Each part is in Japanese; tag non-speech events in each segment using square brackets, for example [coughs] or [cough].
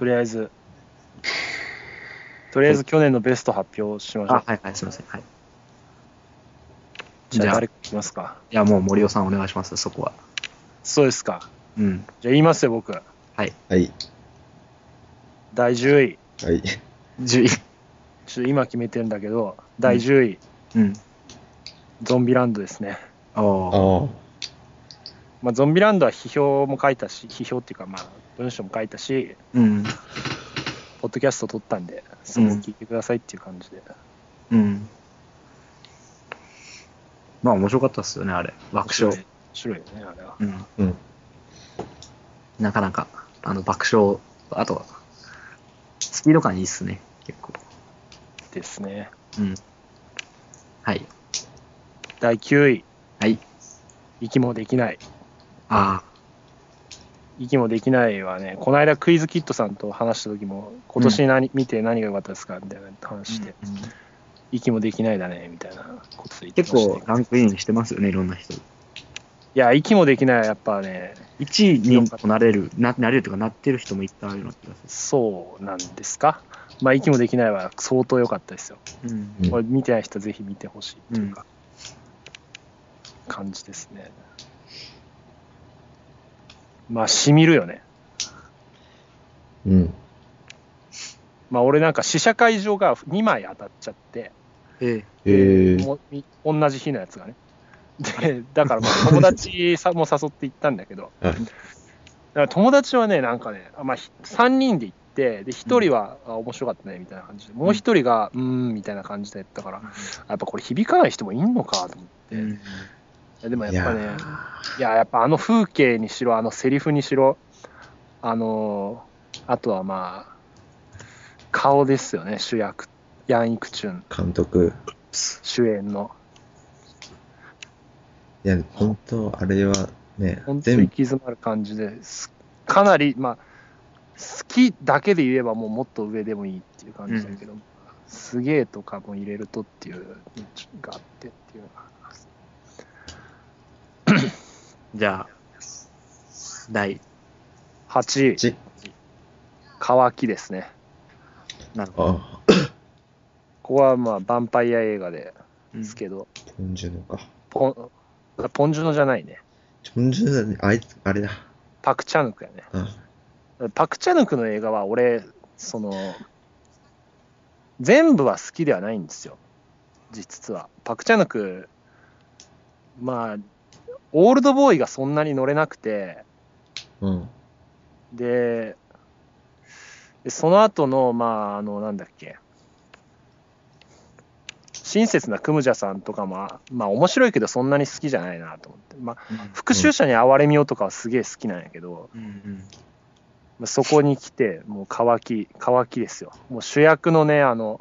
とりあえず、とりあえず去年のベスト発表しましょう。あ、はいはい、すみません。はい。じゃあ、誰かいきますか？いや、もう森尾さんお願いします、そこは。そうですか。うん。じゃあ言いますよ、僕。はい。はい。第10位。はい。10位。ちょっと今決めてんだけど、第10位、うん。ゾンビランドですね。あ。あ。まあ、ゾンビランドは批評も書いたし、批評っていうか、まあ、文章も書いたし、うん。ポッドキャスト撮ったんで、そこを聞いてくださいっていう感じで。うん。まあ面白かったっすよね、あれ。爆笑。面白いよね、あれは。うん。うん。なかなか、あの、爆笑、あと、スピード感いいっすね、結構。ですね。うん。はい。第9位、はい。息もできない。あ息もできないはね、この間クイズキットさんと話した時も、今年何、見て何が良かったですかみたいな話して、うん息もできないだね、みたいなこと言ってま結したね。構ランクインしてますよね、いろんな人。いや、息もできない。はやっぱね、1位になれる、ななれるとかなってる人もいっぱいあるような気がすそうなんですか？まあ、息もできないは相当良かったですよ。る。うん。うんこれ見てない人ぜひ見てほしいっていうか、感じですね。まあ、しみるよね。うん。まあ、俺なんか試写会場が2枚当たっちゃって、えええもうみ同じ日のやつがね。で、だからまあ友達さも誘って行ったんだけど、[laughs] はいだから友達はね、なんかね、あまあ、ひ3人で行って、で、1人は、あ面白かったね、みたいな感じで、もう1人が、うーん、みたいな感じでやったから、やっぱこれ響かない人もいんのかと思って。うん。でもやっぱね、いや、やっぱあの風景にしろ、あのセリフにしろ、あのーあとはまあ、顔ですよね、主役。ヤン・イクチュン監督。主演の。いや、本当あれはね、本当に行き詰まる感じです。かなり、まあ、好きだけで言えばもうもっと上でもいいっていう感じだけど、すげえとかも入れるとっていうのがあってっていうのがあります。じゃあ、第、8位、ち、乾きですね。なるほど。あ [coughs] ここはまあ、ヴァンパイア映画でうんすけど、ポンジュノか。ポン、ポンジュノじゃないね。ポンジュノだね、あいつ、あれだ。パクチャヌクやね。あパクチャヌクの映画は俺、その、全部は好きではないんですよ。実は。パクチャヌク、まあ、オールドボーイがそんなに乗れなくて、うん。で、でその後の、まあ、あの、なんだっけ、親切なクムジャさんとかも、まあ、面白いけど、そんなに好きじゃないなと思って。まあ、復讐者に哀れみよとかはすげえ好きなんやけど、うんうん。まあそこに来て、もう乾き、乾きですよ。もう主役のね、あの、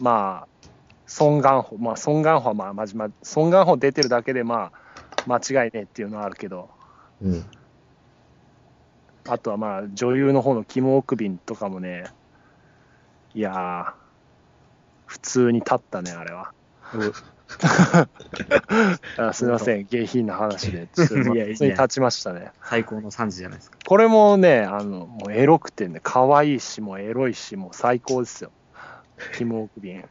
まあ、ソン・ガンホ、まあ、ソン・ガンホはまあ、まじま、ソン・ガンホ出てるだけで、まあ、間違いねえっていうのはあるけど、うん。あとはまあ、女優の方のキム・オクビンとかもね、いやー、普通に立ったね、あれは。[laughs] あすみません、下品な話で、ちょっと [laughs] いや普通に立ちましたね。最高の3時じゃないですか。これもね、あの、もうエロくてね、可愛いし、もうエロいし、もう最高ですよ。キム・オクビン。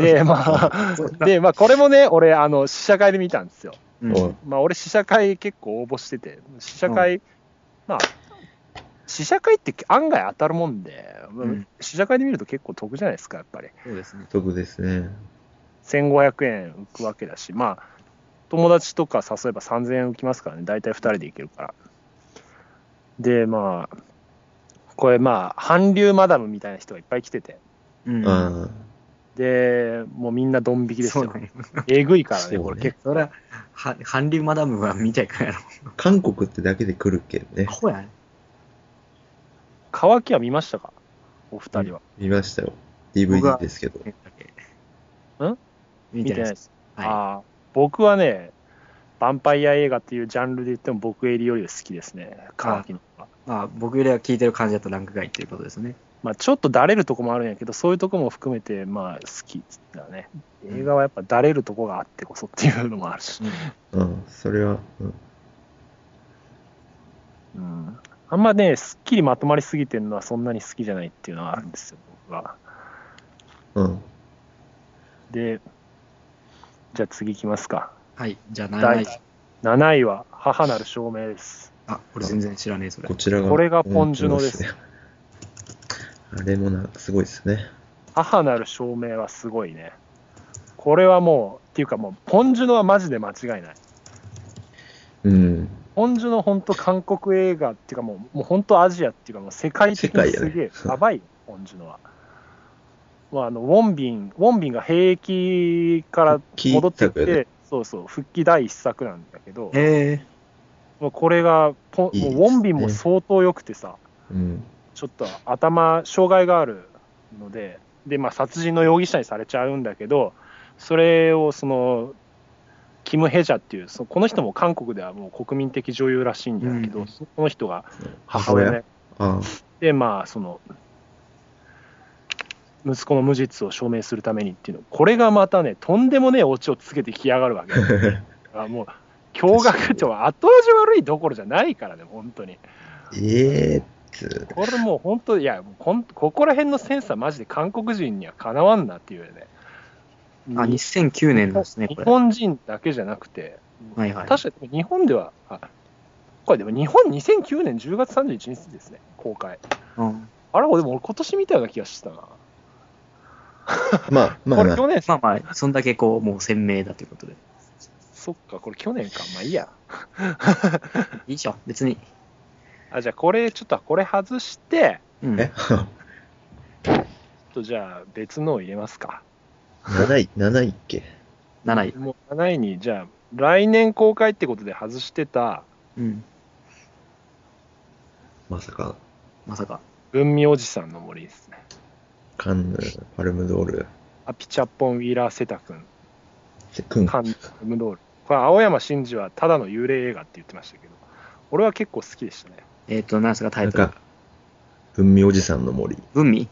で、まあ、で、まあ、これもね、俺、あの、試写会で見たんですよ。うんまあ、俺、試写会結構応募してて、試写会、まあ、試写会って案外当たるもんで、ん試写会で見ると結構得じゃないですか、やっぱり。そうですね。得ですね。1500円浮くわけだし、まあ、友達とか誘えば3000円浮きますからね、大体2人で行けるから。で、まあ、これまあ、韓流マダムみたいな人がいっぱい来てて、うん。あで、もうみんなドン引きですよそうなん。よ。えぐいからね、これ結それは、は韓流マダムは見ちゃいかんやろ。あ。韓国ってだけで来るけどねア。ホやね。構。乾きは見ましたか？お二人は。見ましたよ。DVD ですけど。ん？見てないです。はい。ああ僕はね、ヴァンパイア映画っていうジャンルで言っても僕エリより好きですね、乾きの方が。まあ、僕よりは聞いてる感じだとランク外っていうことですね。まあ、ちょっとだれるとこもあるんやけど、そういうとこも含めて、まあ、好きだね。映画はやっぱだれるとこがあってこそっていうのもあるし。うん。それは、うん。うん。あんまね、すっきりまとまりすぎてるのはそんなに好きじゃないっていうのはあるんですよ、僕は。うん。で、じゃあ次いきますか。はい。じゃあ第7位。7位は母なる証明です。あ、これ全然知らねえ、それこ。ちらが。これがポンジュノですね。あれもなすごいですね。母なる証明はすごいね。これはもう、っていうかもう、ポンジュノはマジで間違いない。うん。ポンジュノ本当韓国映画っていうかもう、もう本当アジアっていうかもう世界的にすげえやばいよ、ポンジュノは。まあ、あのウォンビン、ウォンビンが兵役から戻ってきて、そうそう、復帰第一作なんだけど、へえ。もうこれがポン、いいねもうウォンビンも相当良くてさ、うん。ちょっと頭、障害があるので、で、まあ、殺人の容疑者にされちゃうんだけど、それをその、キム・ヘジャっていう、そこの人も韓国ではもう国民的女優らしいんだけど、うんその人が母親ね。あで、まあ、その、息子の無実を証明するためにっていうの、これがまたね、とんでもねえオチをつけてきやがるわけ。[laughs] あ。あもう、驚愕っては後味悪いどころじゃないからね、本当に。ええー、つこれもう本当、いや、もうこんここら辺のセンサー、マジで韓国人にはかなわんなっていうね。あ、2009年ですね、日これ。本人だけじゃなくて、はいはい。確かに日本では、あこれでも日本2009年10月31日ですね、公開。うんあれ、でも俺今年見たような気がしてたな。まあ、まあまあ、去年、まあまあ、そんだけこう、もう鮮明だということで。そっか、これ去年か。まあいいや。[laughs] いいじゃん、別に。あ、じゃあこれ、ちょっとこれ外して、うん。え？ちょっとじゃあ別のを入れますか。7位、7位っけ？7位。もう7位に、じゃあ来年公開ってことで外してた、うん。まさか、まさか。文味おじさんの森ですね。カンヌ、パルムドール、アピチャッポン・ウィーラー・セタ君、セクン。カンヌ・パルムドール。これ、青山真司はただの幽霊映画って言ってましたけど、俺は結構好きでしたね。えっ、と、何ですか、タイトルなんか。、文明おじさんの森。文味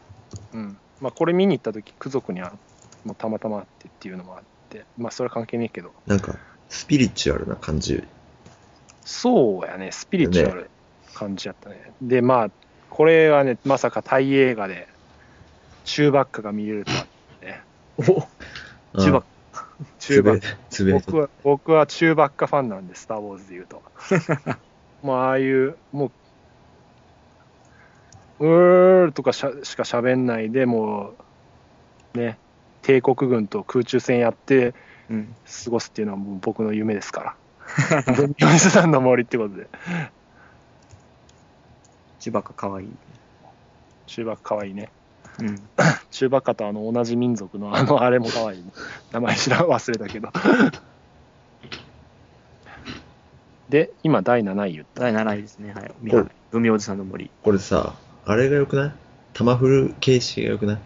うん。まあ、これ見に行った時、ク族にはもうたまたまあってっていうのもあって、まあ、それは関係ねえけど、なんか、スピリチュアルな感じ。そうやね、スピリチュアル感じやったね。で、まあ、これはね、まさかタイ映画で、中ばっかが見れるとはね。おあ中ばっか。つぶやいて僕は、僕は中ばっかファンなんで、スター・ウォーズで言うと。[laughs] もう、ああいう、もう、うーとかしゃしか喋んないでもう、ね、帝国軍と空中戦やってうん。過ごすっていうのはもう僕の夢ですから。文明おじさんの森ってことで。中ばっかかわいい。中ばっかかわいいね。うん。中ばっかとあの同じ民族のあのあれもかわいい、名前知らん忘れたけど。[laughs] で、今第7位言った。第7位ですね。はい。これ文明おじさんの森。これさ、あれが良くない？玉フル形式が良くない？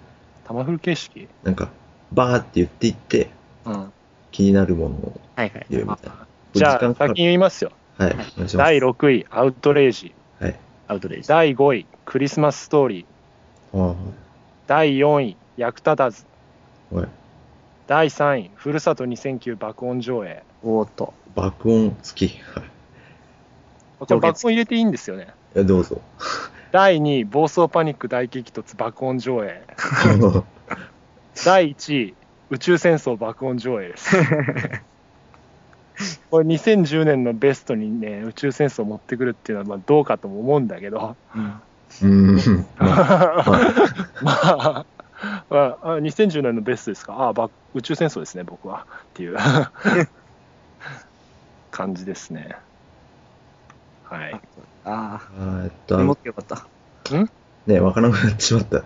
玉フル形式？なんか、バーって言っていって、うん。気になるものをはいはい。言うみたいな。じゃあ、先に言いますよ。はい、お願いします。第6位、アウトレイジ。はい。アウトレイジ。第5位、クリスマスストーリー。あ第4位、役立たず。あ、はい。第3位、ふるさと2009爆音上映。おーっと。爆音好き。はい。これ爆音入れていいんですよね？いや、どうぞ。第2位、暴走パニック大激突爆音上映。第1位、宇宙戦争爆音上映です。[laughs] これ2010年のベストにね、宇宙戦争を持ってくるっていうのはまあどうかとも思うんだけど、うん。うん。まあ、まあ、まあ、あ2010年のベストですか、ああ、ば宇宙戦争ですね、僕は。っていう [laughs] 感じですね。はい。ああーえっあ、メモっと、てよかった。ね、わからなくなってしまった。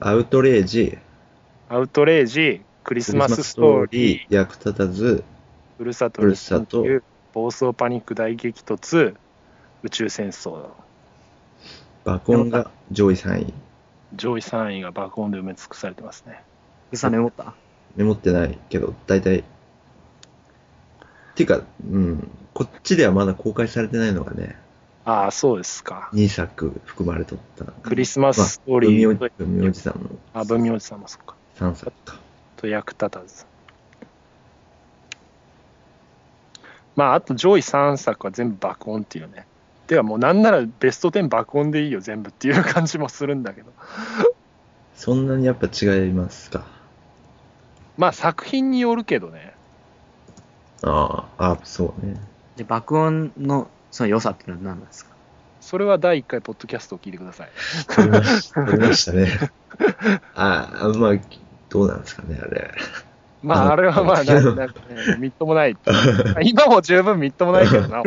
アウトレイジ、アウトレイジ、クリスマスストーリー、役立たず、ふるさとふるさと2009暴走パニック大激突、宇宙戦争。爆音が上位3位。上位3位が爆音で埋め尽くされてますね。ぐさメモった？メモってないけど、大体。っていうか、うん、こっちではまだ公開されてないのがね、ああ、そうですか。2作含まれとった。クリスマスストーリーと、まあ文明おじさんのあ、文明おじさんもそうか。3作か。と役立たず。まあ、あと上位3作は全部爆音っていうね。てかもうなんならベスト10爆音でいいよ全部っていう感じもするんだけどそんなにやっぱ違いますか？まあ作品によるけどねああ、あそうね。で、爆音のその良さっていうのは何なんですか？それは第1回ポッドキャストを聞いてください。取りまし取りましたね。ああ、まあ、どうなんですかね、あれ。まああれはまあななんかねみっともない。[laughs] 今も十分みっともないけどな。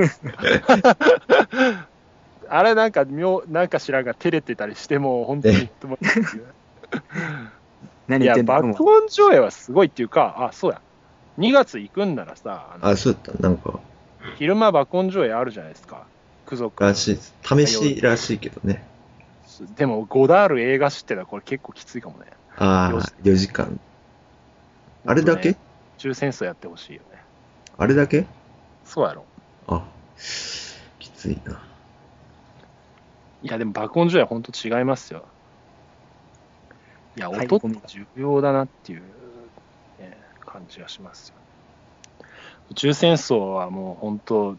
あれなんか妙なんか知らんが照れてたりしても本当にみっともない何言いやってんの？爆音上映はすごいっていうかあそうや。2月行くんならさあのあ、そうだった。なんか、昼間爆音上映あるじゃないですか。ク族らしいです。試しらしいけどね。でもゴダール映画知ってたらこれ結構きついかもね。ああ、4時間。あれだけ？本当ね。中戦争やってほしいよね。あれだけ？そうやろ。あ、きついな。いやでも爆音上映は本当違いますよ。いや音って重要だなっていう、ね、感じがしますよ宇宙戦争はもう本当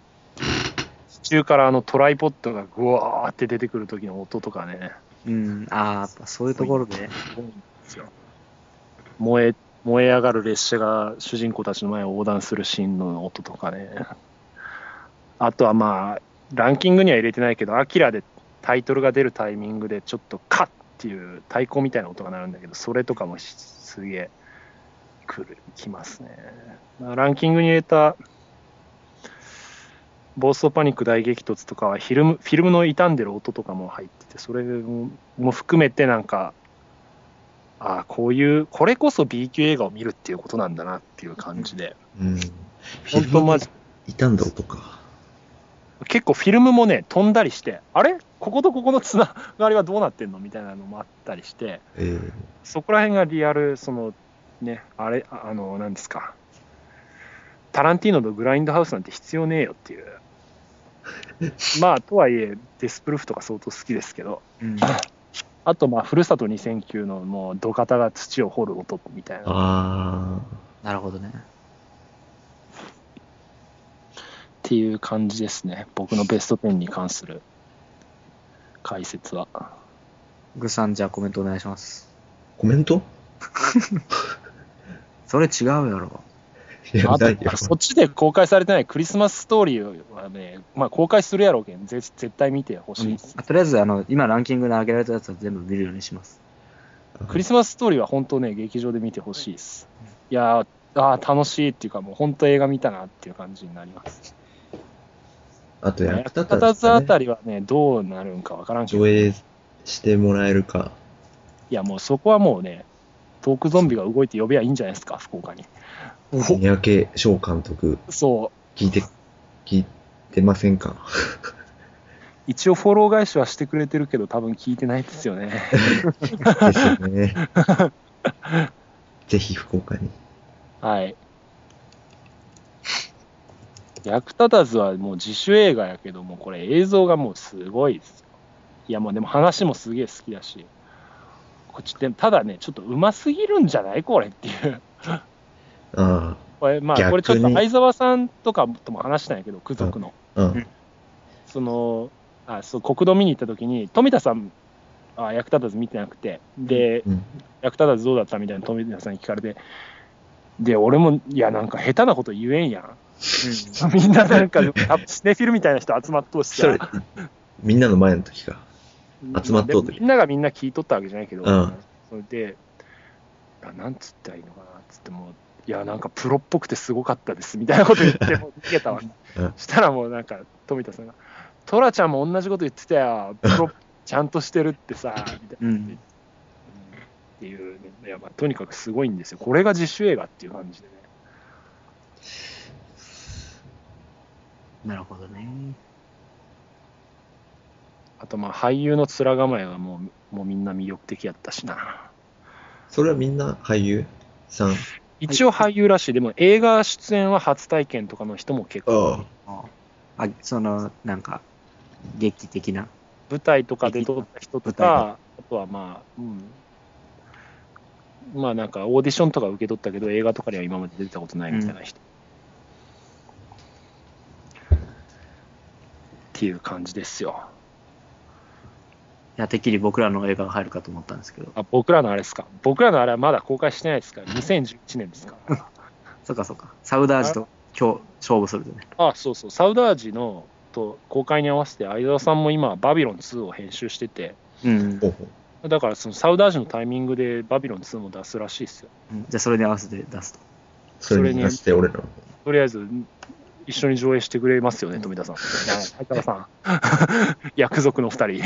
地中からあのトライポッドがグワーって出てくる時の音とかね。うん、ああ、そういうところで、燃え燃え上がる列車が主人公たちの前を横断するシーンの音とかね。あとはまあランキングには入れてないけど「アキラでタイトルが出るタイミングでちょっとカッっていう太鼓みたいな音が鳴るんだけどそれとかもしすげえ来るきますね。まあランキングに入れた暴走パニック大激突とかはフィルムフィルムの傷んでる音とかも入っててそれも含めてなんかああこういうこれこそ B 級映画を見るっていうことなんだなっていう感じで。うん。本当マジ傷んだ音か。結構フィルムもね飛んだりしてあれ？こことここのつながりはどうなってんの？みたいなのもあったりして。えー、そこら辺がリアルそのねあれああの何ですか。タランティーノのグラインドハウスなんて必要ねえよっていう。[laughs] まあとはいえデスプルーフとか相当好きですけど。うん、あとまあふるさと2009のもう土方が土を掘る音みたいな。あなるほどね。っていう感じですね。僕のベスト10に関する解説は。グさん、じゃあコメントお願いします。ー、コメント？[laughs] それ違うやろ。いや、あないよと。そっちで公開されてないクリスマスストーリーはね、まあ、公開するやろうけんぜ絶対見てほしいです、あとりあえず、あの、今ランキングで上げられたやつは全部見るようにします。クリスマスストーリーは本当ね劇場で見てほしいですいやーあー楽しいっていうかもう本当映画見たなっていう感じになりますあと、役役立立たずたずあたね、りはねどうなるんかわからんけど上映してもらえるか。いやもうそこはもうねトークゾンビが動いて呼べばいいんじゃないですか福岡に三宅翔監督、そう聞いて、聞いてませんか？[laughs] 一応フォロー返しはしてくれてるけど多分聞いてないですよねですよね。[laughs] ぜひ福岡に。はい。役立たずはもう自主映画やけども、これ映像がもうすごいですよ。いやもうでも話もすげえ好きだし、こっちでただね、ちょっとうますぎるんじゃない？これっていう。あこれまあこれちょっと相沢さんとかとも話したんやけど、空族の。あ、うん。その、あそう国道見に行った時に、富田さん、あ役立たず見てなくて、で、うん。役立たずどうだったみたいな富田さんに聞かれて、で、俺も、いや、なんか下手なこと言えんやん。[laughs] みんななんか、あスネフィルみたいな人集まっとうしそれさ、みんなの前の時か。集まっとう時でみんながみんな聞いとったわけじゃないけど、うんそれで、あなんつったらいいのかなっつっても、いや、なんかプロっぽくてすごかったですみたいなこと言って、[laughs] もう逃げたわけ。うんしたらもうなんか、富田さんが、トラちゃんも同じこと言ってたよ、プロちゃんとしてるってさ、みたいな。うん。うんっていう、ね、いやまあとにかくすごいんですよ。これが自主映画っていう感じでね。なるほどね。あとまあ俳優の面構えがもうもうみんな魅力的やったしな。それはみんな俳優さん？一応俳優らしい。でも映画出演は初体験とかの人も結構。ああ、その、なんか、劇的な？舞台とかで撮った人とか、あとはまあ、うん。まあなんかオーディションとか受け取ったけど映画とかには今まで出たことないみたいな人。っっていう感じですよ。いや、てっきり僕らの映画が入るかと思ったんですけど。あ僕らのあれですか？僕らのあれはまだ公開してないですか？ら、2011年ですか？ら。[laughs] そっかそっか。サウダージと今日勝負するとね。あ、そうそう、サウダージのと公開に合わせて、相沢さんも今、バビロン2を編集してて、うん。だからそのサウダージのタイミングでバビロン2も出すらしいですよ。うんじゃあそれに合わせて出すと。それに出して俺らの。とりあえず、一緒に上映してくれますよね、富田さん。いや相川さん。[laughs] 約束の二人。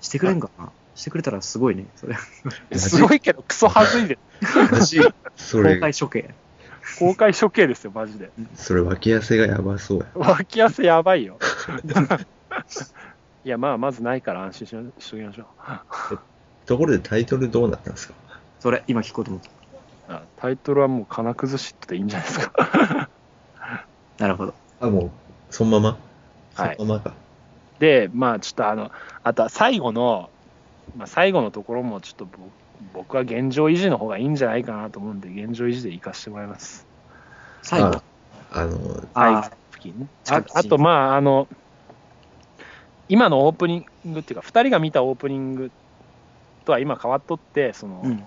してくれんかな？してくれたらすごいね、それ。すごいけど、クソはずいで。公れ、開処刑。公開処刑ですよ、マジで。それ脇汗がやばそうや。脇汗やばいよ。いや、まあ、まずないから安心ししときましょう。ところでタイトルどうなったんですか？それ、今聞こうと思った。あタイトルはもう、金崩しっていいんじゃないですか。なるほど。あ、もう、そのまま？はいそのままか。で、まあ、ちょっとあの、あとは最後の、まあ、最後のところも、ちょっとぼ僕は現状維持の方がいいんじゃないかなと思うんで、現状維持で行かせてもらいます。最後？あ。あの、最あ後付近ね。ああと、まあ、あの、今のオープニングっていうか、2人が見たオープニングとは今変わっとって、その、うん。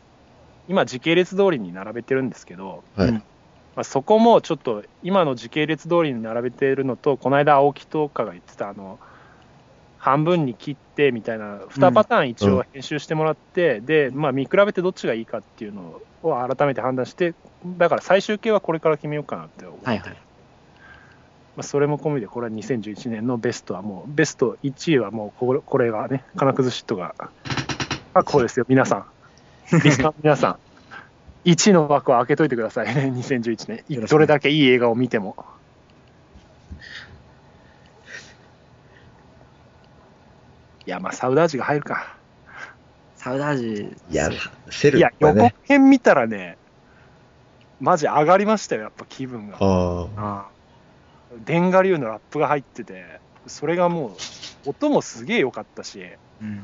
今時系列通りに並べてるんですけど、はい。うんまあ、そこもちょっと今の時系列通りに並べてるのと、この間青木とかが言ってた、あの、半分に切ってみたいな、2パターン一応編集してもらって、で、まあ見比べてどっちがいいかっていうのを改めて判断して、だから最終形はこれから決めようかなって思って、はいはい。まあ、それも込みで、これは2011年のベストはもう、ベスト1位はもうこれ、これがね、金崩しとが、あ、こうですよ、皆さん。リスナーの皆さん。1位の枠を開けといてくださいね、2011年。どれだけいい映画を見ても。いや、まあ、サウダージが入るか。サウダージ、いや、セルいや、予はね告。編見たらね、マジ上がりましたよ、やっぱ気分が。ああ。あデンガリューのラップが入ってて、それがもう、音もすげえ良かったし、うん。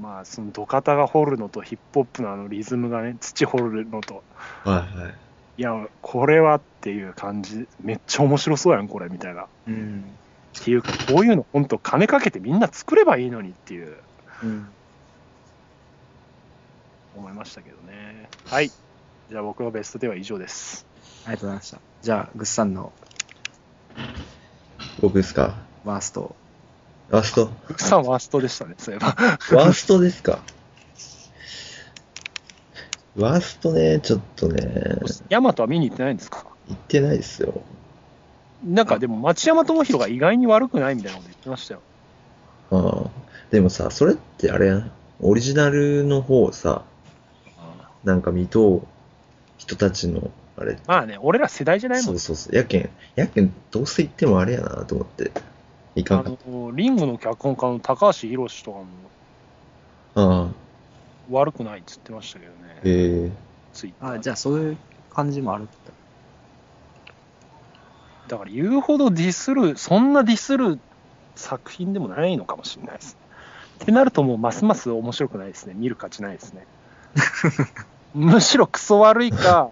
まあ、その土方が掘るのとヒップホップのあのリズムがね、土掘るのと、はいはい。いや、これはっていう感じ、めっちゃ面白そうやん、これ、みたいな。っうん。ていうか、こういうの本当金かけてみんな作ればいいのにっていう、うん。思いましたけどね。はい。じゃあ僕のベストでは以上です。ありがとうございました。じゃあ、グッさんの僕ですか？ワースト。ワースト？福さんワーストでしたね、そういえば。ワーストですか？ワーストね、ちょっとね、ヤマトは見に行ってないんですか？言ってないですよ。なんかでも、町山智博が意外に悪くないみたいなこと言ってましたよ。ああ。でもさ、それってあれやな。オリジナルの方さ、なんか見とう人たちの、あれ、まあね、俺ら世代じゃないもんそう。そうそう。やけん、やけん、どうせ言ってもあれやなと思って、いかんあ。の、リングの脚本家の高橋宏とかもああ、悪くないって言ってましたけどね。えーであ、じゃあ、そういう感じもあるって。だから言うほどディスる、そんなディスる作品でもないのかもしれないです。ってなるともうますます面白くないですね。見る価値ないですね。[laughs] むしろクソ悪いか、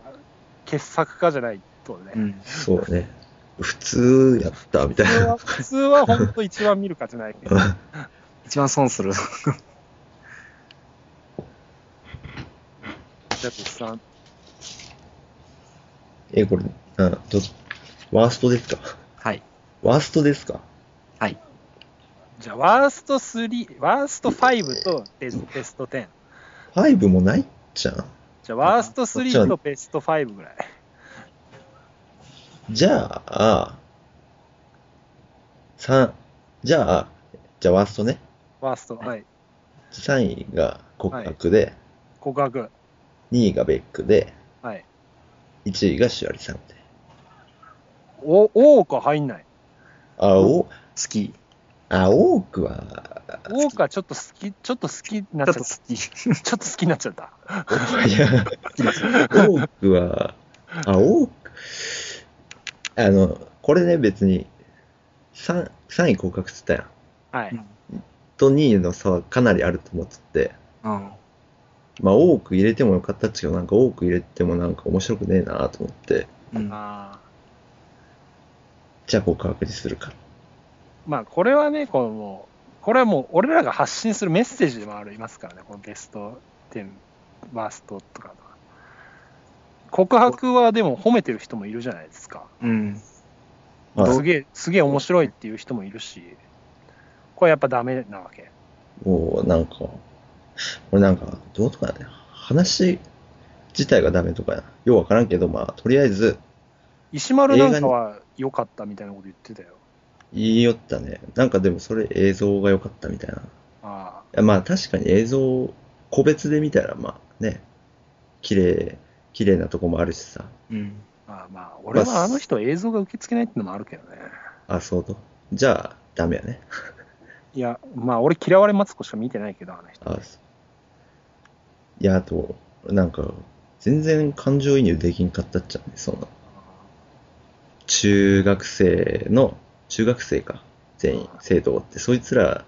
傑作かじゃないとね。うん。そうね。普通やった、みたいな普通は。本当一番見る価値ないけど。[laughs] 一番損する。じゃあ、物産。え、これ、あどワーストですか？はい。ワーストですか？はい。じゃあ、ワースト3、ワースト5とベスベスト10。?5 もないじゃん。じゃあ、ワーストこっちは3とベスト5ぐらい。じゃあ、3、じゃあ、じゃあワーストね。ワースト、はい。3位が告白で、告白。2位がベックで、はい。1位がシュアリさんで。お、多くは入んない。あ、お、好き。あ、多くは、多くはちょっと好き、ちょっと好きになっちゃった。ちょっと好き。ちょっと好きになっちゃった。[laughs] いや、[laughs] 多くは、あ、多く、あの、これね、別に、3、3位告白って言ったやん。はい。と2位の差はかなりあると思ってて、うん。まあ多く入れてもよかったっちゃけど、なんか多く入れてもなんか面白くねえなと思って、うん。あじゃあ告白にするか。まあ、これはね、このもう、これはもう、俺らが発信するメッセージでもありますからね、このベスト10、ワーストとか。告白はでも褒めてる人もいるじゃないですか。うん。まあすげえ、すげえ面白いっていう人もいるし、これやっぱダメなわけ。もうなんか、俺なんか、どうとかね、話自体がダメとか、ようわからんけど、まあ、とりあえず、石丸なんかは良かったみたいなこと言ってたよ。言いよったね。なんかでもそれ映像が良かったみたいな。いあやまあ確かに映像、個別で見たらまあね、綺麗、綺麗なとこもあるしさ。うん。あまあまあ、俺はあの人映像が受け付けないってのもあるけどね。あ、そうと。じゃあ、ダメやね。[laughs] いや、まあ俺嫌われマツコしか見てないけど、あの人。あそういや、あと、なんか、全然感情移入できんかったっちゃうね。その、中学生の、中学生か。全員、生徒って、そいつら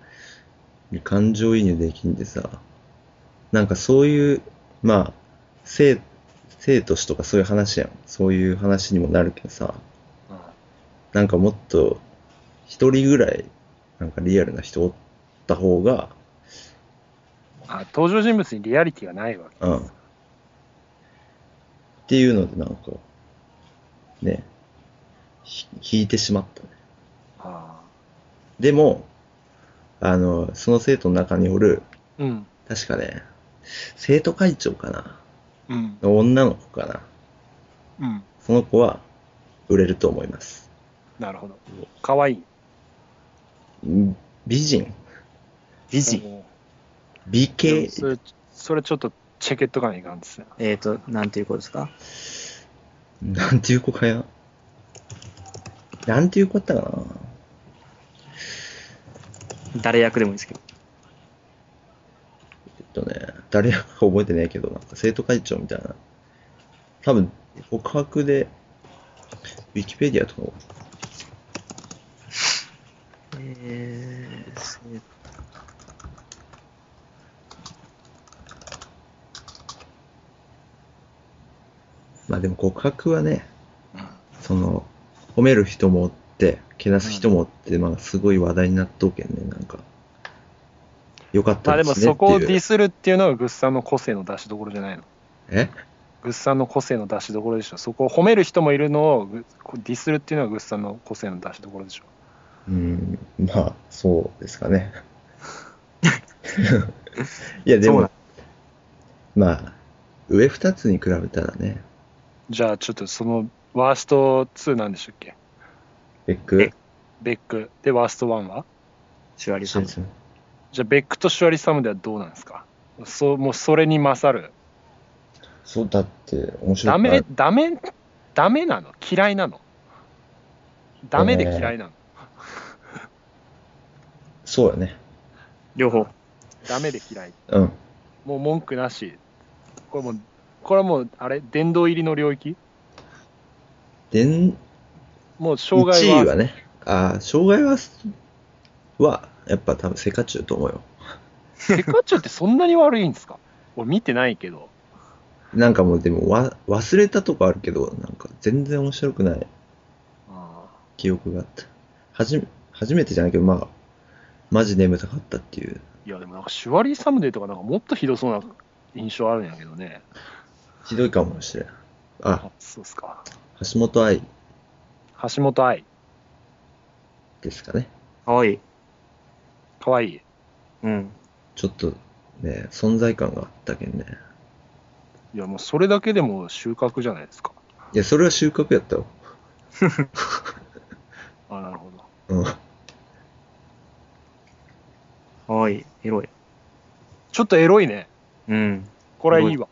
に感情移入できんでさ、なんかそういう、まあ、生、生と死とかそういう話やん。そういう話にもなるけどさ、うんなんかもっと、一人ぐらい、なんかリアルな人おった方が、あ登場人物にリアリティがないわけ。うん。っていうので、なんか、ね、ひ引いてしまったね。あでも、あの、その生徒の中におる、あうん。確かね、生徒会長かなうん。の女の子かなうん。その子は、売れると思います。なるほど。かわいい。ん美人美人。美形それ、それちょっとチェケっとかないかんですね。えっ、と、なんていうことですか？なんていう子かやなんていう子だったかな誰役でもいいですけど。とね、誰やか覚えてないけど、なんか生徒会長みたいな。多分、告白で、ウィキペディアとか、えー、せまあでも告白はね、その、褒める人もおって、けなす人もおって、まあすごい話題になっとうけんね、なんか。よかっまあですもたでねっていう。そこをディスるっていうのがグッさんの個性の出しどころじゃないの。え？グッさんの個性の出しどころでしょ。そこを褒める人もいるのをグディスるっていうのがグッさんの個性の出しどころでしょ。うん、まあ、そうですかね。[laughs] いや、でもまあ、上二つに比べたらね、じゃあちょっとそのワースト2なんでしたっけ？ベック？え、ベック。で、ワースト1は？シュワリさん。じゃあベックとシュワリサムではどうなんですか？そう、もうそれに勝る。そう、だって、面白いメ、ダメ、ダメなの？嫌いなの？ダメで嫌いなの、そうやね。両方。ダメで嫌い。うん。もう文句なし。これもう、これはもう、あれ？殿堂入りの領域？でん、もう障害1は。位はね、ああ、障害は、は、やっぱ多分セカチュウと思うよ。セカチュウってそんなに悪いんですか？俺見てないけど。なんかもうでもわ、忘れたとこあるけど、なんか全然面白くない記憶があった。はじめ、初めてじゃないけど、まあ、マジ眠たかったっていう。いや、でもなんかシュワリーサムデーとかなんかもっとひどそうな印象あるんやけどね。ひどいかもしれん。あ、あ、そうっすか。橋本愛橋本愛。ですかね。かわいい。かわいい。うん。ちょっとね、存在感があったけんね。いや、もうそれだけでも収穫じゃないですか。いや、それは収穫やったよ。[laughs] あ、なるほど。うん。かわいい。エロい。ちょっとエロいね。うん。これはいいわ。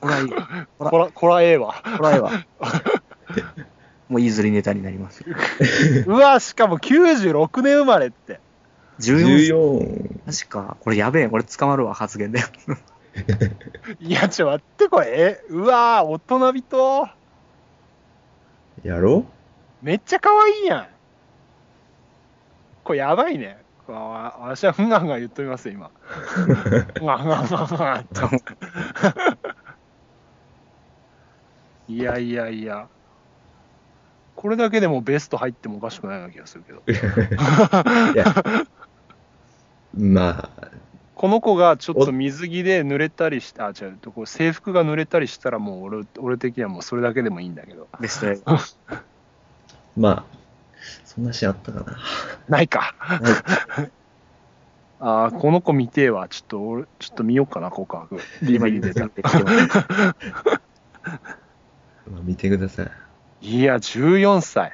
これはいい。こ [laughs] らこら、こらええわ。これはいいわ。[laughs] もういいずりネタになりますよ。うわ、しかも96年生まれって。14。14。確か、これやべえ。これ捕まるわ、発言で。[laughs] いや、ちょ、待って、これ、え、うわ大人びと。やろ？めっちゃ可愛いやん。これやばいね。これわ私はふんがふんが言っとりますよ、今。ふんがふんがふんががといやいやいや。これだけでもベスト入ってもおかしくないような気がするけど。[laughs] いや、まあ、この子がちょっと水着で濡れたりして、あ、違う、こう制服が濡れたりしたらもう俺俺的にはもうそれだけでもいいんだけど。ベスト映画。[laughs] まあ、そんなシーンあったかな。ないか。はい [laughs] あーこの子見てえわ。ちょっと俺、ちょっと見ようかな、告白。DVD 出た。[laughs] まあ、見てください。いや、14歳。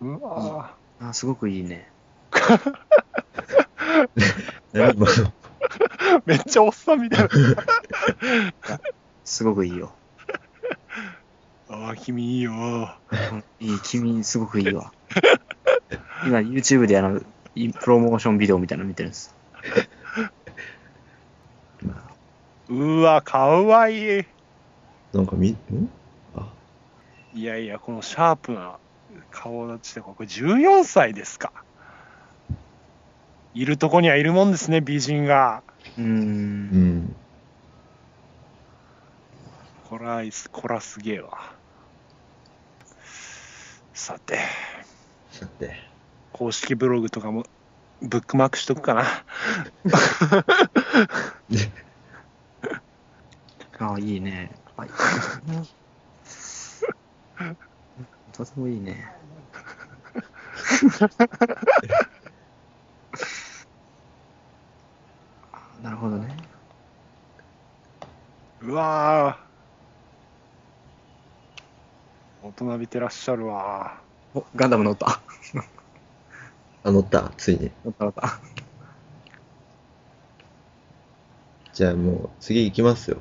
うわあ、すごくいいね。何今のーめっちゃおっさんみたいな。すごくいいよ。ああ、君いいよ。うんいい、君、すごくいいわ。今、YouTube であの、いプロモーションビデオみたいなの見てるんです。うわ、かわいい。なんかみ、ん？あ、いやいや、このシャープな顔立ちで、これ14歳ですか。いるとこにはいるもんですね、美人が。うんん。こら、こらすげえわ。さて、さて、公式ブログとかもブックマークしとくかな。[laughs] あいいね。はい。[laughs] とてもいいね。[laughs] なるほどね。うわー大人びてらっしゃるわお、ガンダム乗った。[laughs] あ、乗った、ついに。乗った乗った。[laughs] じゃあもう、次行きますよ。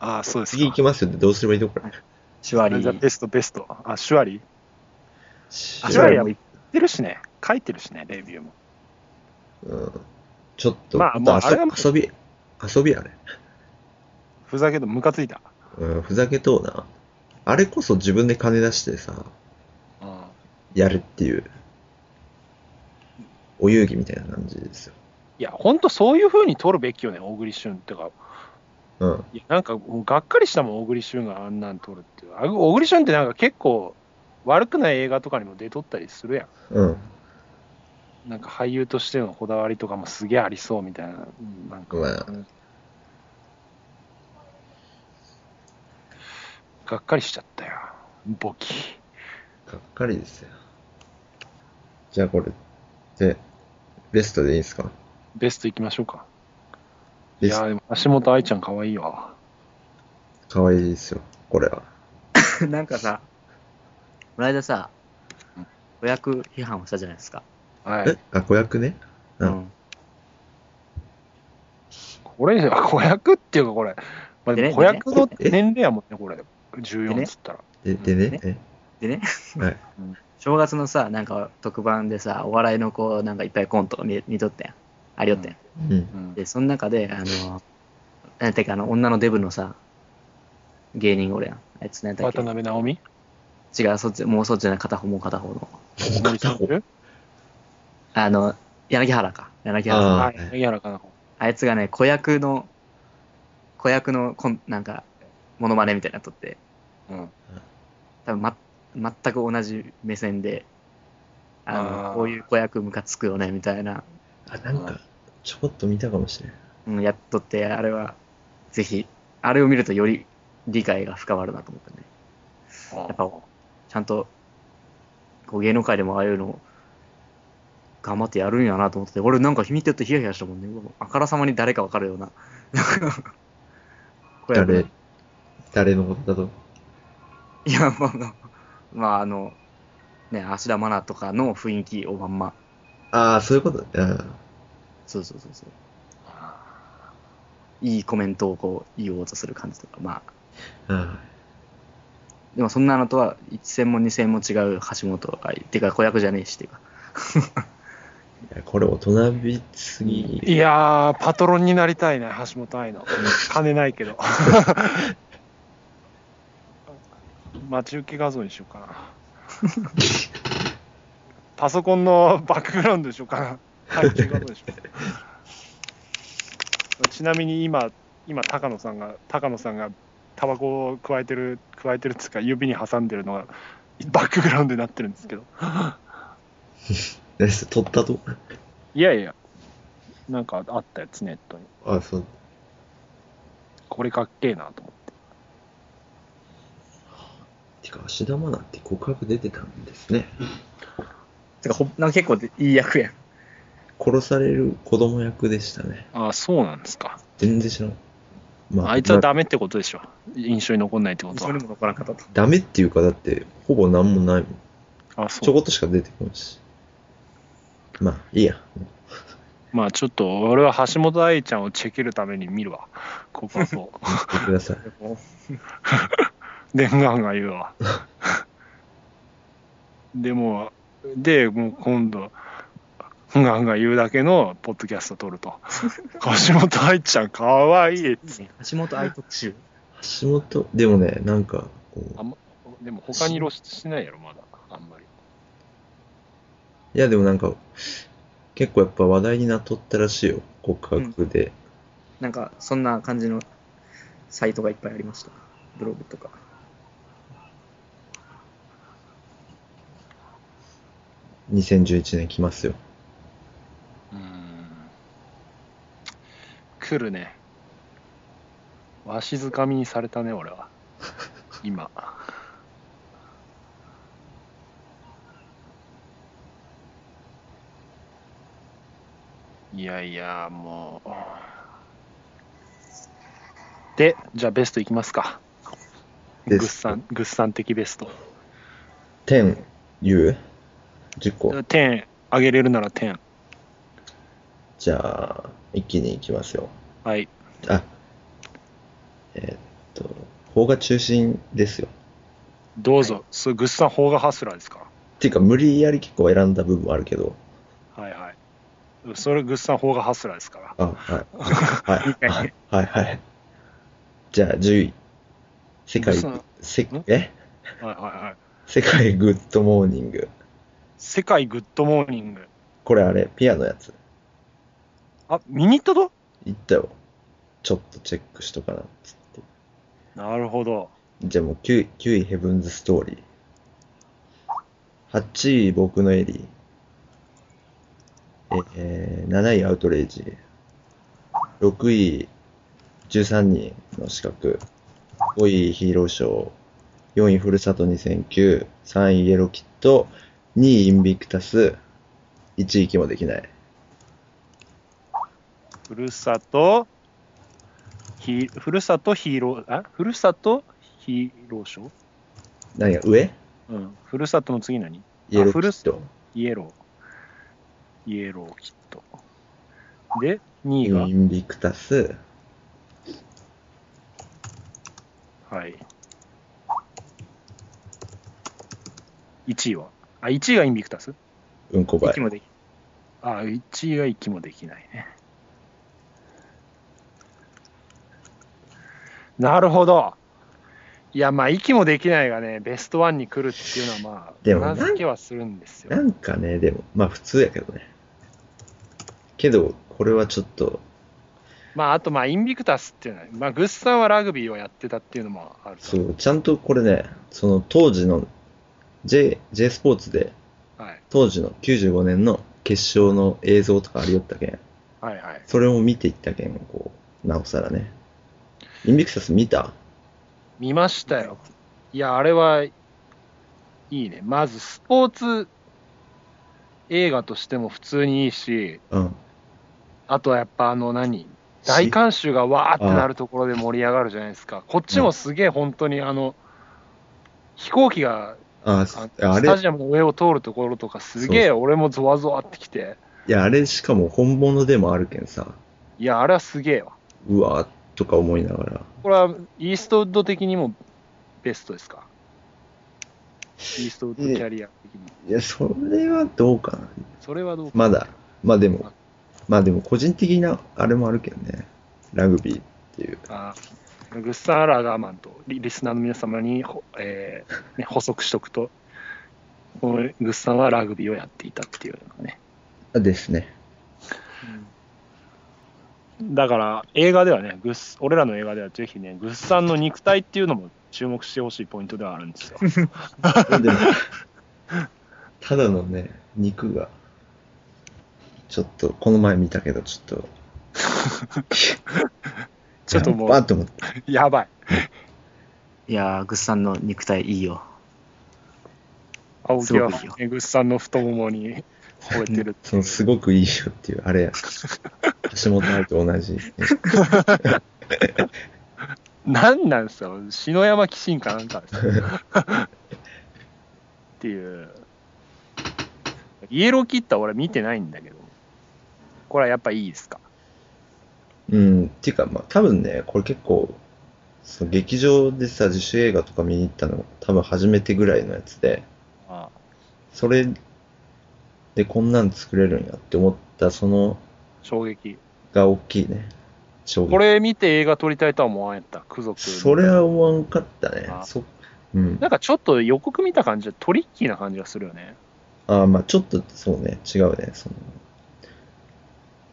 ああ、そうですか。次行きますよってどうすればいいのこれ。シュワリー。あじゃあベスト、ベスト。あ、シュワリーシュワリーもいい言ってるしね。書いてるしね、レビューも。うん。ちょっと、まあともうあれ遊び、遊びあれ。ふざけとムカついた。うん、ふざけとうな。あれこそ自分で金出してさ、うん。やるっていう、お遊戯みたいな感じですよ。いや、ほんとそういう風に取るべきよね、小栗旬ってか。うん。いや、なんかがっかりしたもん、小栗旬があんなん撮るっていう。あ小栗旬ってなんか結構悪くない映画とかにも出とったりするやうん。ん。なんか俳優としてのこだわりとかもすげえありそうみたいな。うんなんか、がっかりしちゃったよ。ボキ。がっかりですよ。じゃあこれ、で、ベストでいいですか？ベストいきましょうか。いや、でも橋本愛ちゃん可愛いわ。かわいいですよ、これは。[laughs] なんかさ、この間さ、子役批判をしたじゃないですか。はいえ？あ、子役ね？う。うんん。これは子役っていうかこれ、まあ、でも子役のえ？年齢やもんね、これ。14でねっつったら。で、でね？でね、はい。[laughs] 正月のさ、なんか特番でさ、お笑いのこう、なんかいっぱいコントを見見とったやん。ありよったやん。うん。うんで、その中で、あの、なんていうか、あの、女のデブのさ、芸人おるやん。あいつなんだっ渡け？辺直美？違う、そっち、もうそっちじゃない、片方、もう片方？の。森さんいる？あの、柳原か。柳原さん。あはい、柳原かな。あいつがね、子役の、子役のコン、なんか、モノマネみたいなの撮って、うん。多分ま、全く同じ目線で、ああの、ーこういう子役ムカつくよね、みたいな、あ、なんか、ちょこっと見たかもしれん。うん、やっとって、あれは、ぜひ、あれを見るとより理解が深まるなと思ってね。やっぱちゃんと、こう芸能界でもああいうの、頑張ってやるんやなと思ってて、俺なんか見てるとヒヤヒヤしたもんね。あからさまに誰かわかるような。[laughs] これ誰、誰のことだと。いや、まあまあ、まあ、あの、ね、芦田愛菜とかの雰囲気をまんま。ああ、そういうこと？あそうそうそうそう。いいコメントをこう言おうとする感じとか、まあ、あ、あでもそんなのとは一戦も二戦も違う橋本がいてか子役じゃねえしっていうか。これ大人びすぎ。いやー、パトロンになりたいね、橋本愛の。[laughs] 金ないけど。[laughs] 待ち受け画像にしようかな。[laughs] パソコンのバックグラウンドにしようかな。背景画像にしよう。ちなみに今、今、高野さんが、高野さんがタバコを加えてる加えてるっつうか指に挟んでるのがバックグラウンドになってるんですけど何それ撮ったといやいやなんかあったやつネットにあ、そう。これかっけえなと思っててか、芦田愛菜って告白出てたんですね。てか、ほなんか結構いい役やん。殺される子供役でしたね。ああそうなんですか全然知らん。まあいつはまダメってことでしょ印象に残んないってことはそれも残らんかったと。ダメっていうか、だって、ほぼなんもないもん。あそうちょこっとしか出てこないし。まあ、いいや。まあちょっと俺は橋本愛ちゃんをチェケるために見るわここはそう言ってください。でガンガン言うわでもでもう今度ガンガン言うだけのポッドキャスト撮ると橋本愛ちゃんかわいいっつ橋本愛特集。橋本、でもね、なんか、こうあでも他に露出してないやろまだいや、でもなんか、結構やっぱ話題になっとったらしいよ。告白で。なんか、そんな感じのサイトがいっぱいありました。ブログとか。2011年来ますよ。うーん来るねわしづかみにされたね俺は今いやいやもうでじゃあベストいきますかグッサングッサン的ベスト10言う ?10 個。10あげれるなら10じゃあ、一気に行きますよ。はいあ、えーっと、邦画中心ですよ。どうぞ、それグッサン邦画ハスラーですか？っていうか、無理やり結構選んだ部分もあるけど、はいはい。それ、グッサン邦画ハスラーですから。あ、はい。はい。はい。はい。はい。じゃあ、10位。世界せん？え？はいはいはい。世界グッドモーニング。世界グッドモーニング。これあれ、ピアノやつ。あ、見に行ったと言ったよ。ちょっとチェックしとかな、つって。なるほど。じゃあもう9位、9位ヘブンズストーリー。8位僕のエリー。えー、7位アウトレイジ。6位13人の資格。5位ヒーローショー。4位ふるさと2009。3位イエローキット。2位インビクタス。1位気もできない。ふるさと、ひふるさとヒーロー、あふるさとヒーローショー？何が上？うん。ふるさとの次何？イエローキット。イエロー。イエローキット。で、2位が、インビクタス。はい。1位はあ、1位がインビクタス？うんこばい息。もできあ、1位が息もできないね。なるほど。いや、まあ、息もできないがね、ベストワンに来るっていうのは、まあ、でもうなずけはするんですよ。なんかね、でも、まあ普通やけどね。けど、これはちょっと、まあ、あと、まあ、インビクタスっていうのは、まあ、グッサンはラグビーをやってたっていうのもあるとそう、ちゃんとこれね、その当時の J、J スポーツで、はい。当時の95年の決勝の映像とかありよったけん、はいはい。それを見ていったけん、こう、なおさらね。インビクタス見た？見ましたよ。いや、あれはいいね。まず、スポーツ映画としても普通にいいし、うん。あとはやっぱあの何、大観衆がわーってなるところで盛り上がるじゃないですか。こっちもすげえ本当にあの、飛行機があ、あスタれ、ジアムの上を通るところとかすげえ俺もゾワゾワってきて、いや、あれしかも本物でもあるけんさ、いや、あれはすげえわ。うわーとか思いながら。これはイーストウッド的にもベストですか？イーストウッドキャリア的に。いや、それはどうかな。それはどうか。まだ、まあでも、まあでも個人的なあれもあるけどね。ラグビーっていう。あグッサン・アラガーマンとリリスナーの皆様に、ほえーね、補足しとくと、このグッサンはラグビーをやっていたっていうのがね。ですね。だから映画ではね、グッス俺らの映画ではぜひね、グッさんの肉体っていうのも注目してほしいポイントではあるんですよ。でも、ただのね、肉が、ちょっと、この前見たけど、ちょっと、[laughs] ちょっともう、やばーって思って。やばい。いやー、グッさんの肉体いいよ。青木はね、グッさんの太ももに吠えてる。[laughs] そのすごくいいよっていう、あれや。[laughs] 橋本愛と同じ、ね。なんなんすよ、篠山紀信かなんかですよっていう。イエローキッドは俺見てないんだけど、これはやっぱいいですか？うん、っていうか、まあ、多分ね、これ結構、その劇場でさ、自主映画とか見に行ったの、多分初めてぐらいのやつで、あそれでこんなん作れるんやって思った、その、衝撃。が大きいね。衝撃これ見て映画撮りたいとは思わんやった、ク族。それは思わんかったねあ。そうん。なんかちょっと予告見た感じでトリッキーな感じがするよね。ああ、まあちょっと、そうね、違うね。そ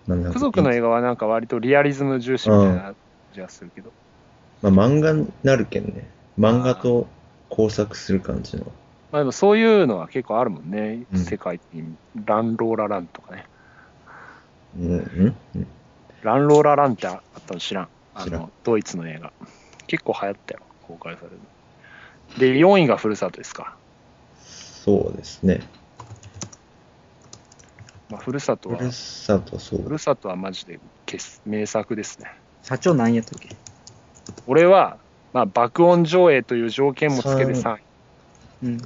の、ク族の映画はなんか割とリアリズム重視みたいな感じがするけど。まあ漫画になるけんね。漫画と工作する感じの。まあでもそういうのは結構あるもんね。うん世界に。ランローラランとかね。うん、うん、うん。ランローラランってあったの知らん。あ知らの、ドイツの映画。結構流行ったよ。公開される。で、4位がふるさとですか。そうですね。まあ、ふるさとは、ふるさと、そうふ。るさとはマジで傑名作ですね。社長何やったっけ？俺は、まあ、爆音上映という条件もつけて3位。うん。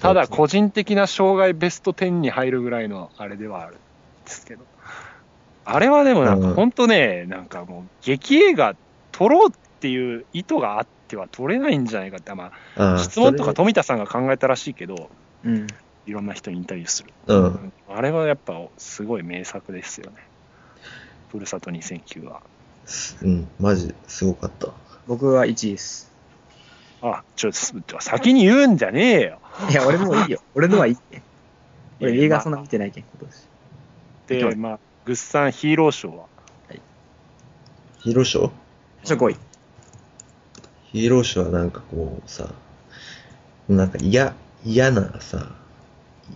ただ、個人的な障害ベスト10に入るぐらいのあれではあるんですけど。あれはでもなんかうん本当ね、なんかもう劇映画撮ろうっていう意図があっては撮れないんじゃないかって、まあ、あー質問とか富田さんが考えたらしいけど、うん。いろんな人にインタビューする。うん。あれはやっぱすごい名作ですよね。ふるさと2009は。うん、マジすごかった。僕は1位です。あ、ちょっと先に言うんじゃねえよ。いや、俺のもいいよ。[laughs] 俺のはいいね。俺映画そんな見てないけん、今年。で、まあ、グッサンヒーローショーは？ヒーローショー？社長5位。ヒーローショーはなんかこうさ、なんか嫌、嫌なさ、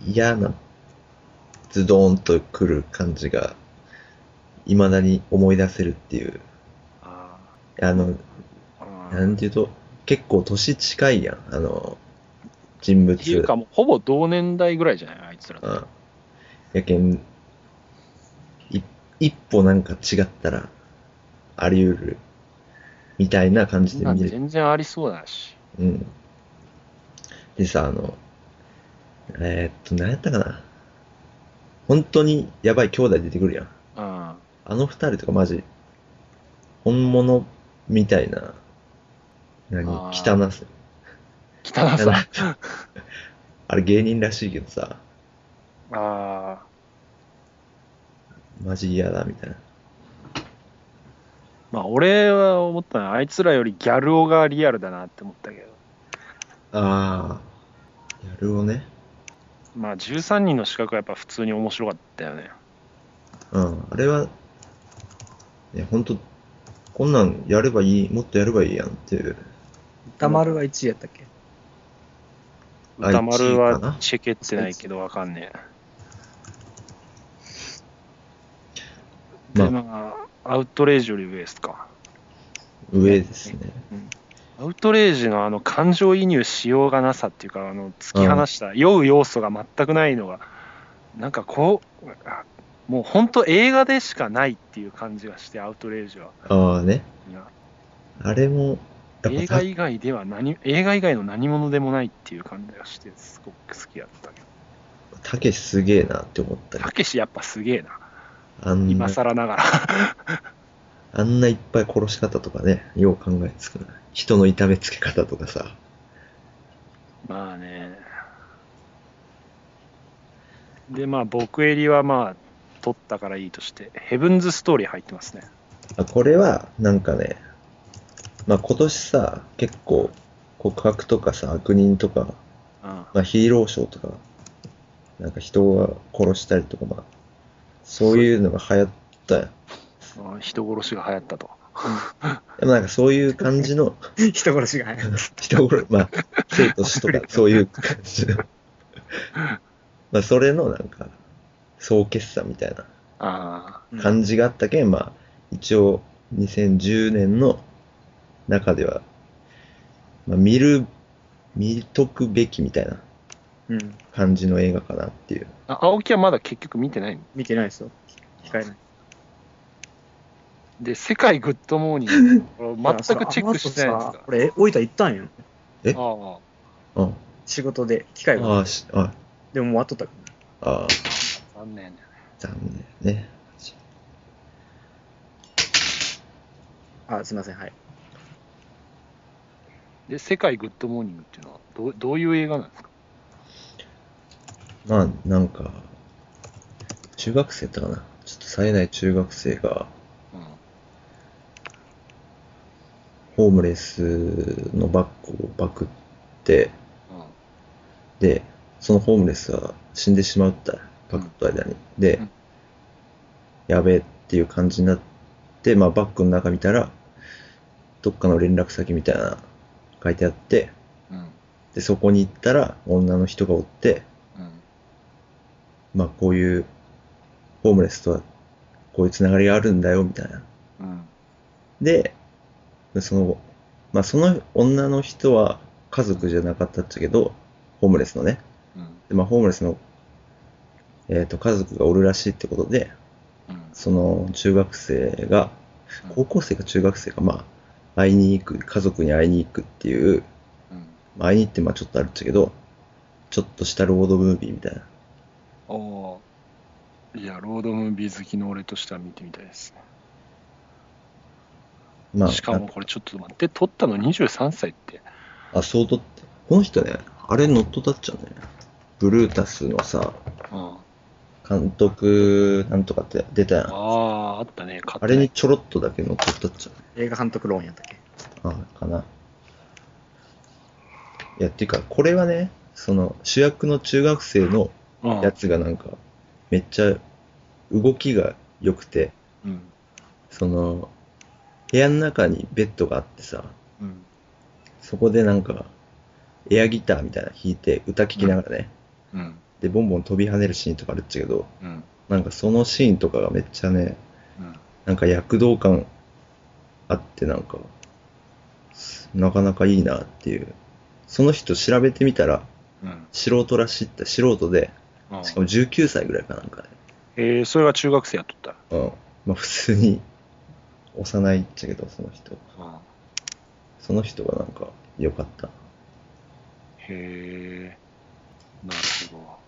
嫌な、ズドーンと来る感じが、未だに思い出せるっていう。ああの、あなんていうと、結構年近いやん、あの、人物。っていうかもうほぼ同年代ぐらいじゃない？あいつらって。うん。やけん、い一歩なんか違ったら、あり得る、みたいな感じでなん見る。て全然ありそうだし。うん。でさ、あの、えーっと、何やったかな。本当にやばい兄弟出てくるやん。うん。あの二人とかマジ、本物みたいな、何？汚さ。汚さ。あれ芸人らしいけどさ、ああ。マジ嫌だみたいな。まあ俺は思ったのはあいつらよりギャル男がリアルだなって思ったけど。ああ、やるをね。まあ13人の資格はやっぱ普通に面白かったよね。うん、あれは、ね、本当こんなんやればいい、もっとやればいいやんっていう。歌丸は1位やったっけ？あ歌丸1位かはなチェケってないけどわかんねえ。まあで、まあ、アウトレイジより上ですか。上ですね。アウトレイジのあの感情移入しようがなさっていうか、あの突き放した、酔う要素が全くないのが、なんかこう、あもう本当映画でしかないっていう感じがして、アウトレイジは。ああね。あれも、映ぱ画以外では何、映画以外の何者でもないっていう感じがして、すごく好きだったけど。た、たけしすげえなって思ったよたけしやっぱすげえな。あん今な、更ながら。[laughs] あんないっぱい殺し方とかね、よう考えつくな。人の痛めつけ方とかさ。まあね。で、まあ、僕エリはまあ、取ったからいいとして、ヘブンズストーリー入ってますね。あこれは、なんかね、まあ今年さ、結構、告白とかさ、悪人とか、うん。まあヒーローショーとか、なんか人が殺したりとか、まあ、そういうのが流行ったやん。あ人殺しが流行ったと。でもなんかそういう感じの、[laughs] 人殺しが流行る。人殺、まあ、生と死とか、[laughs] そういう感じの。まあ、それのなんか、総決算みたいなあ感じがあったけん、まあ、一応、2010年の中では、まあ、見る、見とくべきみたいなうん。感じの映画かなっていう。あ。あ青木はまだ結局見てないの？見てないですよ。控えない。で、世界グッドモーニング。[laughs] これ全くチェックしてないんですかこれ、大分行ったんよ。え？ああ仕事で、機会あ、が。あしあ、でももう終わっとったから。ああ、あ、残念だよね。残念ね。あ、すみません、はい。で、世界グッドモーニングっていうのはどう、どういう映画なんですか？まあ、なんか、中学生だったかな。ちょっと冴えない中学生が、うん。ホームレスのバッグをパクって、で、そのホームレスは死んでしまうった、パクった間に。でうん、やべえっていう感じになって、まあバッグの中見たら、どっかの連絡先みたいな書いてあって、うん。うん。で、そこに行ったら女の人がおって、うん。まあこういう、ホームレスとはこういうつながりがあるんだよ、みたいな。うん。で、でその、まあその女の人は家族じゃなかったっちゃけど、ホームレスのね。うん。でまあホームレスの、えっ、と、家族がおるらしいってことで、うん。その中学生が、高校生か中学生か、まあ、会いに行く、家族に会いに行くっていう、会いに行ってまあちょっとあるっちゃけど、ちょっとしたロードムービーみたいな。おーいや、ロードムービー好きの俺としては見てみたいですね。まあ、しかもこれちょっと待って、撮ったの23歳って。あ、そうとって、この人ね、あれ乗っとったっちゃうね。ブルータスのさ、うん。あ監督なんとかって出たやん。あー、あったね。あれにちょろっとだけ乗っとったっちゃう。映画監督ローンやったっけ？あかな。いや、っていうか、これはね、その、主役の中学生のうん。やつがなんか、めっちゃ動きが良くて、うん。その、部屋の中にベッドがあってさ、うん。そこでなんか、エアギターみたいなの弾いて、歌聴きながらね、うん。で、ボンボン飛び跳ねるシーンとかあるっちゃけど、うん。なんかそのシーンとかがめっちゃね、うん。なんか躍動感あってなんか、なかなかいいなっていう。その人調べてみたら、うん。素人らしいって、素人で、うんしかも19歳ぐらいかなんかえー、それが中学生やっとった。で。うん。まあ普通に、幼いっちゃけど、その人。うん。その人がなんか、良かった。へえ。なるほど。